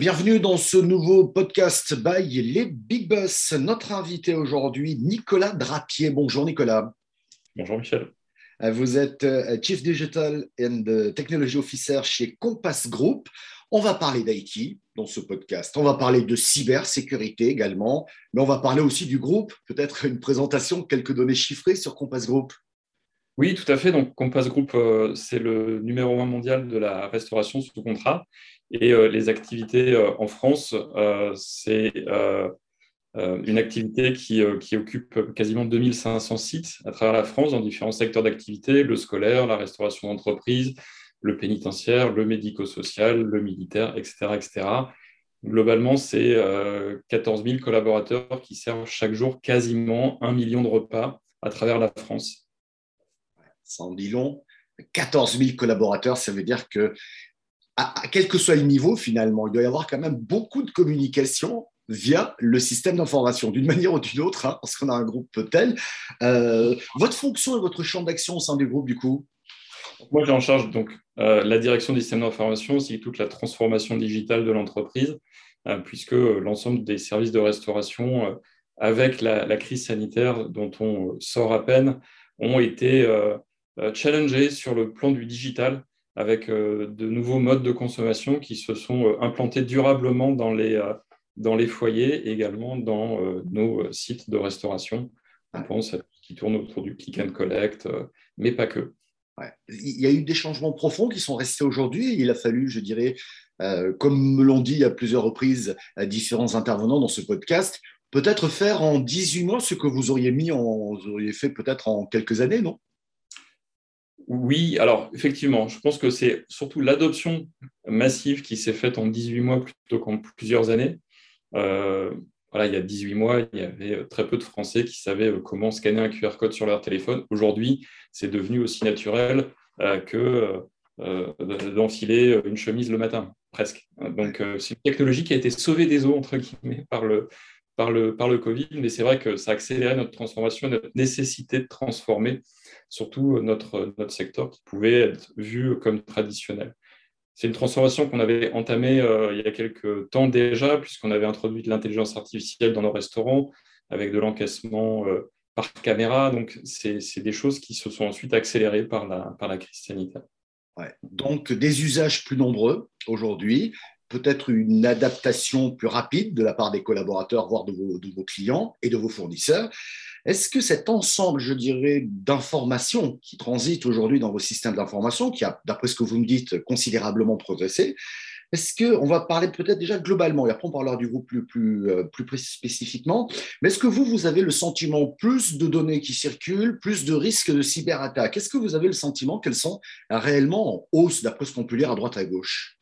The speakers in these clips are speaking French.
Bienvenue dans ce nouveau podcast by les Big Boss. Notre invité aujourd'hui, Nicolas Drapier. Bonjour Nicolas. Bonjour Michel. Euh, vous êtes euh, Chief Digital and Technology Officer chez Compass Group. On va parler d'IT dans ce podcast. On va parler de cybersécurité également, mais on va parler aussi du groupe. Peut-être une présentation, quelques données chiffrées sur Compass Group. Oui, tout à fait. Donc, Compass Group, euh, c'est le numéro un mondial de la restauration sous contrat. Et euh, les activités euh, en France, c'est une activité qui, occupe quasiment 2500 sites à travers la France dans différents secteurs d'activité, le scolaire, la restauration d'entreprise, le pénitentiaire, le médico-social, le militaire, etc. etc. Globalement, c'est 14 000 collaborateurs qui servent chaque jour quasiment un million de repas à travers la France ça en dit long. 14 000 collaborateurs, ça veut dire que, à, quel que soit le niveau, finalement, il doit y avoir quand même beaucoup de communication via le système d'information, d'une manière ou d'une autre, hein, parce qu'on a un groupe tel. Euh, votre fonction et votre champ d'action au sein du groupe, du coup? Moi, j'ai en charge donc, euh, la direction des systèmes d'information, aussi toute la transformation digitale de l'entreprise, euh, puisque l'ensemble des services de restauration, avec la, la, crise sanitaire dont on sort à peine, ont été euh, challenger sur le plan du digital avec euh, de nouveaux modes de consommation qui se sont euh, implantés durablement dans les, dans les foyers et également dans nos sites de restauration. On pense à qui tourne autour du click and collect, mais pas que. Il y a eu des changements profonds qui sont restés aujourd'hui. Il a fallu, je dirais, comme me l'ont dit à plusieurs reprises à différents intervenants dans ce podcast, peut-être faire en 18 mois ce que vous auriez mis en, vous auriez fait peut-être en quelques années, non? Oui, alors effectivement, je pense que c'est surtout l'adoption massive qui s'est faite en 18 mois plutôt qu'en plusieurs années. Euh, voilà, il y a 18 mois, il y avait très peu de Français qui savaient comment scanner un QR code sur leur téléphone. Aujourd'hui, c'est devenu aussi naturel euh, que euh, d'enfiler une chemise le matin, presque. Donc, c'est une technologie qui a été sauvée des eaux, entre guillemets, par le, par le, par le Covid, mais c'est vrai que ça a accéléré notre transformation, notre nécessité de transformer surtout notre, notre secteur qui pouvait être vu comme traditionnel. C'est une transformation qu'on avait entamée euh, il y a quelques temps déjà, puisqu'on avait introduit de l'intelligence artificielle dans nos restaurants avec de l'encaissement euh, par caméra. Donc, c'est des choses qui se sont ensuite accélérées par la, par la crise sanitaire. Donc, des usages plus nombreux aujourd'hui, peut-être une adaptation plus rapide de la part des collaborateurs, voire de vos, clients et de vos fournisseurs. Est-ce que cet ensemble, je dirais, d'informations qui transitent aujourd'hui dans vos systèmes d'information, qui a, d'après ce que vous me dites, considérablement progressé, est-ce qu'on va parler peut-être déjà globalement, et après on parlera du groupe plus, plus, euh, plus spécifiquement, mais est-ce que vous, vous avez le sentiment plus de données qui circulent, plus de risques de cyberattaque Est-ce que vous avez le sentiment qu'elles sont réellement en hausse, d'après ce qu'on peut lire à droite à gauche?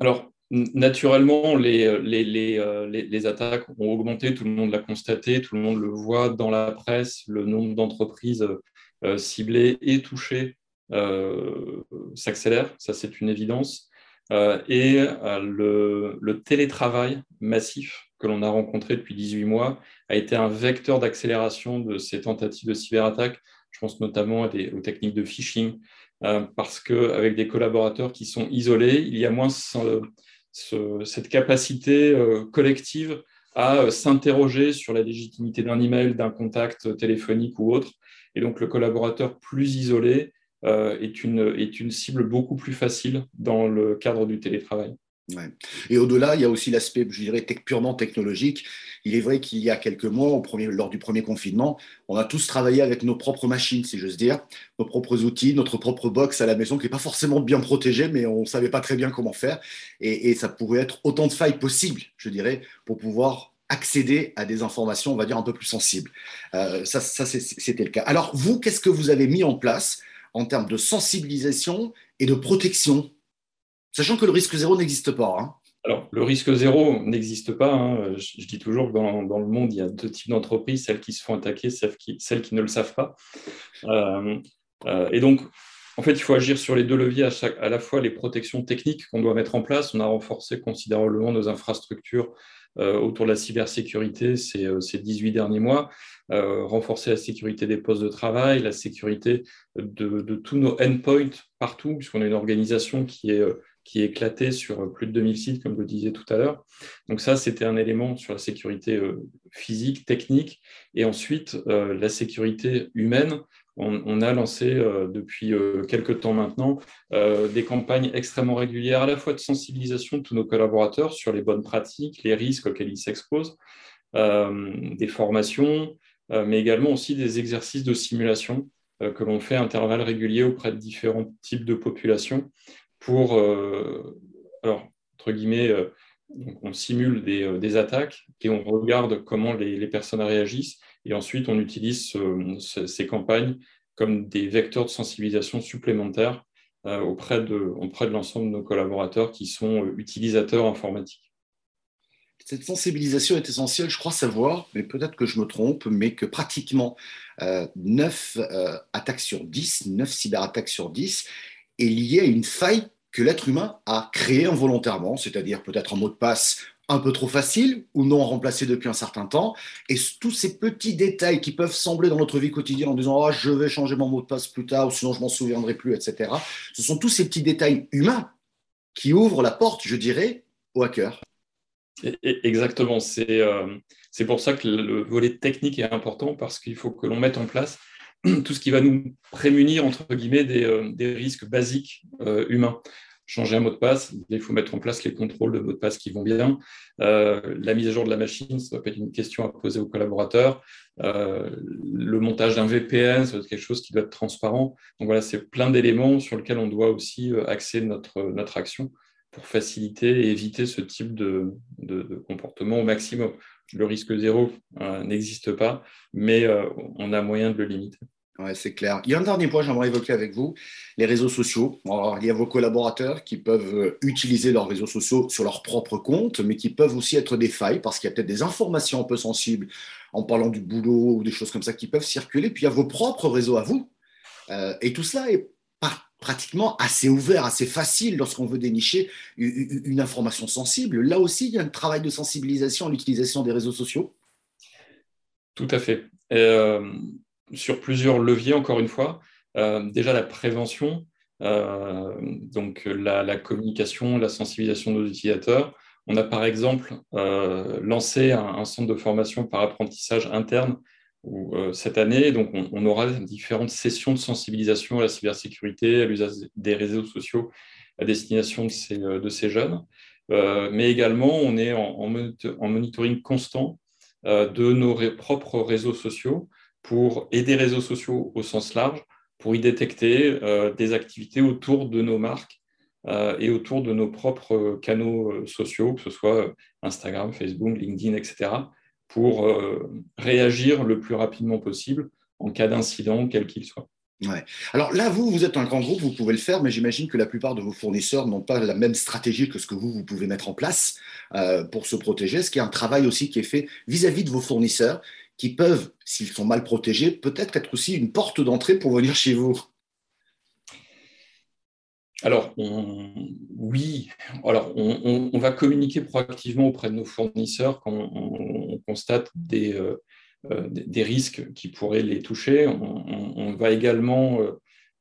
Alors, Naturellement, les, les, euh, les, attaques ont augmenté, tout le monde l'a constaté, tout le monde le voit dans la presse, le nombre d'entreprises euh, ciblées et touchées euh, s'accélère, ça c'est une évidence. et le, télétravail massif que l'on a rencontré depuis 18 mois a été un vecteur d'accélération de ces tentatives de cyberattaque. Je pense notamment aux techniques de phishing, parce qu'avec des collaborateurs qui sont isolés, il y a moins cette capacité euh, collective à euh, s'interroger sur la légitimité d'un email, d'un contact téléphonique ou autre. Et donc, le collaborateur plus isolé euh, est une cible beaucoup plus facile dans le cadre du télétravail. Et au-delà, il y a aussi l'aspect, je dirais, purement technologique. Il est vrai qu'il y a quelques mois, lors du premier confinement, on a tous travaillé avec nos propres machines, si j'ose dire, nos propres outils, notre propre box à la maison qui n'est pas forcément bien protégée, mais on ne savait pas très bien comment faire. Et, ça pourrait être autant de failles possibles, je dirais, pour pouvoir accéder à des informations, on va dire, un peu plus sensibles. Euh, ça c'était le cas. Alors, vous, qu'est-ce que vous avez mis en place en termes de sensibilisation et de protection Sachant que le risque zéro n'existe pas. Hein. Alors, le risque zéro n'existe pas. Hein. Je, dis toujours que dans, le monde, il y a deux types d'entreprises, celles qui se font attaquer, celles qui, ne le savent pas. Euh, euh, et donc, en fait, il faut agir sur les deux leviers, à, la fois les protections techniques qu'on doit mettre en place. On a renforcé considérablement nos infrastructures euh, autour de la cybersécurité ces, ces 18 derniers mois, renforcer la sécurité des postes de travail, la sécurité de, de tous nos endpoints partout, puisqu'on a une organisation qui est qui est éclaté sur plus de 2000 sites, comme je le disais tout à l'heure. Donc ça, c'était un élément sur la sécurité physique, technique. Et ensuite, la sécurité humaine. On, a lancé depuis quelques temps maintenant des campagnes extrêmement régulières, à la fois de sensibilisation de tous nos collaborateurs sur les bonnes pratiques, les risques auxquels ils s'exposent, des formations, mais également aussi des exercices de simulation euh, que l'on fait à intervalles réguliers auprès de différents types de populations pour, euh, alors, entre guillemets, euh, on simule des, attaques et on regarde comment les, personnes réagissent et ensuite on utilise ces campagnes comme des vecteurs de sensibilisation supplémentaires auprès de, auprès de l'ensemble de nos collaborateurs qui sont utilisateurs informatiques. Cette sensibilisation est essentielle, je crois savoir, mais peut-être que je me trompe, mais que pratiquement 9 euh, euh, attaques sur 10, 9 cyberattaques sur 10 est liée à une faille que l'être humain a créée involontairement, c'est-à-dire peut-être un mot de passe un peu trop facile ou non remplacé depuis un certain temps. Et tous ces petits détails qui peuvent sembler dans notre vie quotidienne en disant oh, je vais changer mon mot de passe plus tard ou sinon je m'en souviendrai plus, etc. Ce sont tous ces petits détails humains qui ouvrent la porte, je dirais, au hacker. Exactement. Euh, c'est pour ça que le volet technique est important parce qu'il faut que l'on mette en place tout ce qui va nous prémunir, entre guillemets, des, euh, risques basiques euh, humains. Changer un mot de passe, il faut mettre en place les contrôles de mot de passe qui vont bien. la mise à jour de la machine, ça doit être une question à poser aux collaborateurs. le montage d'un VPN, ça doit être quelque chose qui doit être transparent. Donc voilà, c'est plein d'éléments sur lesquels on doit aussi axer notre, notre action pour faciliter et éviter ce type de, comportement au maximum. Le risque zéro euh, n'existe pas, mais euh, on a moyen de le limiter. Ouais, c'est clair. Il y a un dernier point que j'aimerais évoquer avec vous, les réseaux sociaux. il y a vos collaborateurs qui peuvent euh, utiliser leurs réseaux sociaux sur leur propre compte, mais qui peuvent aussi être des failles parce qu'il y a peut-être des informations un peu sensibles en parlant du boulot ou des choses comme ça qui peuvent circuler. Puis il y a vos propres réseaux à vous. et tout cela est pratiquement assez ouvert, assez facile lorsqu'on veut dénicher une information sensible. Là aussi, il y a un travail de sensibilisation à l'utilisation des réseaux sociaux. Tout à fait. Euh, sur plusieurs leviers, encore une fois. Euh, déjà la prévention, euh, donc la, communication, la sensibilisation de nos utilisateurs. On a par exemple lancé un, centre de formation par apprentissage interne euh, cette année, donc on, aura différentes sessions de sensibilisation à la cybersécurité, à l'usage des réseaux sociaux à destination de ces, euh, jeunes. Euh, mais également, on est en, monitoring constant de nos propres réseaux sociaux pour aider les réseaux sociaux au sens large, pour y détecter des activités autour de nos marques et autour de nos propres canaux sociaux, que ce soit Instagram, Facebook, LinkedIn, etc pour euh, réagir le plus rapidement possible en cas d'incident, quel qu'il soit. Ouais. Alors là, vous, vous êtes un grand groupe, vous pouvez le faire, mais j'imagine que la plupart de vos fournisseurs n'ont pas la même stratégie que ce que vous, vous pouvez mettre en place euh, pour se protéger. Ce qui est un travail aussi qui est fait vis-à-vis -vis de vos fournisseurs, qui peuvent, s'ils sont mal protégés, peut-être être aussi une porte d'entrée pour venir chez vous. Alors, oui, on, va communiquer proactivement auprès de nos fournisseurs quand on, constate euh, euh, des, risques qui pourraient les toucher. On, va également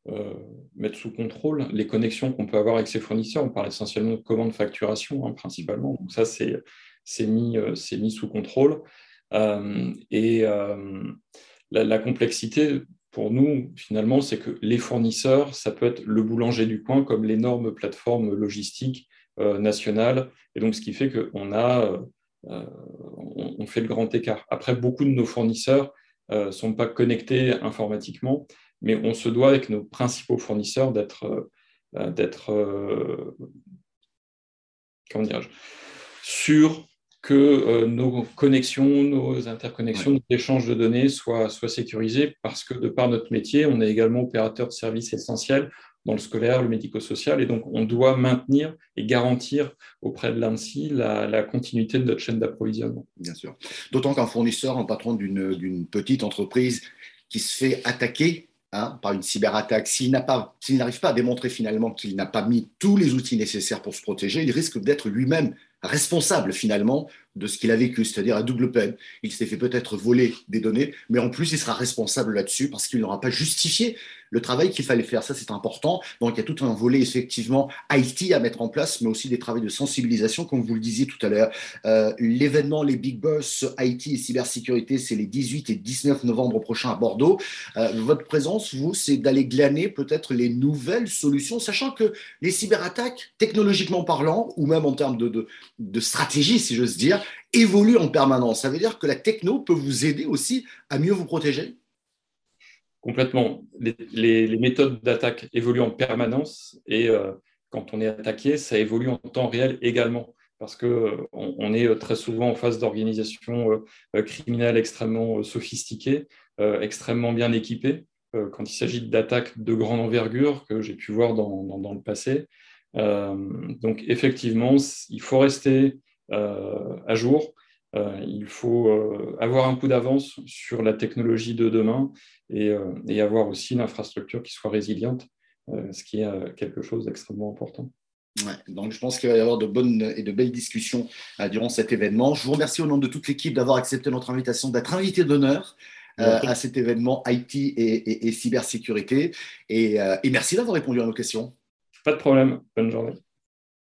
euh, mettre sous contrôle les connexions qu'on peut avoir avec ces fournisseurs. On parle essentiellement de commandes facturation, hein, principalement. Donc ça, c'est mis, sous contrôle. et la complexité pour nous, finalement, c'est que les fournisseurs, ça peut être le boulanger du coin comme l'énorme plateforme logistique euh, nationale. Et donc, ce qui fait qu'on a, euh, euh, on, fait le grand écart. Après, beaucoup de nos fournisseurs ne sont pas connectés informatiquement, mais on se doit avec nos principaux fournisseurs d'être, d'être comment dirais-je, sur que euh, nos connexions, nos interconnexions, nos échanges de données soient, soient sécurisés parce que de par notre métier, on est également opérateur de services essentiels dans le scolaire, le médico-social, et donc on doit maintenir et garantir auprès de l'ANSI la, la, continuité de notre chaîne d'approvisionnement. Bien sûr. D'autant qu'un fournisseur, un patron d'une petite entreprise qui se fait attaquer hein, par une cyberattaque, s'il n'arrive pas à démontrer finalement qu'il n'a pas mis tous les outils nécessaires pour se protéger, il risque d'être lui-même responsable finalement de ce qu'il a vécu, c'est-à-dire à double peine. Il s'est fait peut-être voler des données, mais en plus, il sera responsable là-dessus parce qu'il n'aura pas justifié le travail qu'il fallait faire. Ça, c'est important. Donc, il y a tout un volet, effectivement, IT à mettre en place, mais aussi des travaux de sensibilisation, comme vous le disiez tout à l'heure. Euh, l'événement, les Big Boss IT et cybersécurité, c'est les 18 et 19 novembre prochains à Bordeaux. Euh, votre présence, vous, c'est d'aller glaner peut-être les nouvelles solutions, sachant que les cyberattaques, technologiquement parlant, ou même en termes de, de, de stratégie, si j'ose dire, évoluent en permanence. Ça veut dire que la techno peut vous aider aussi à mieux vous protéger? Complètement. Les, méthodes d'attaque évoluent en permanence et euh, quand on est attaqué, ça évolue en temps réel également parce qu'on euh, est très souvent en face d'organisations euh, criminelles extrêmement sophistiquées, extrêmement bien équipées. quand il s'agit d'attaques de grande envergure que j'ai pu voir dans le passé. donc effectivement, il faut rester à jour. Il faut avoir un coup d'avance sur la technologie de demain euh, et, avoir aussi une infrastructure qui soit résiliente, euh, ce qui est euh, quelque chose d'extrêmement important. donc je pense qu'il va y avoir de bonnes et de belles discussions durant cet événement. Je vous remercie au nom de toute l'équipe d'avoir accepté notre invitation, d'être invité d'honneur à cet événement IT et, cybersécurité. Et, et merci d'avoir répondu à nos questions. Pas de problème. Bonne journée.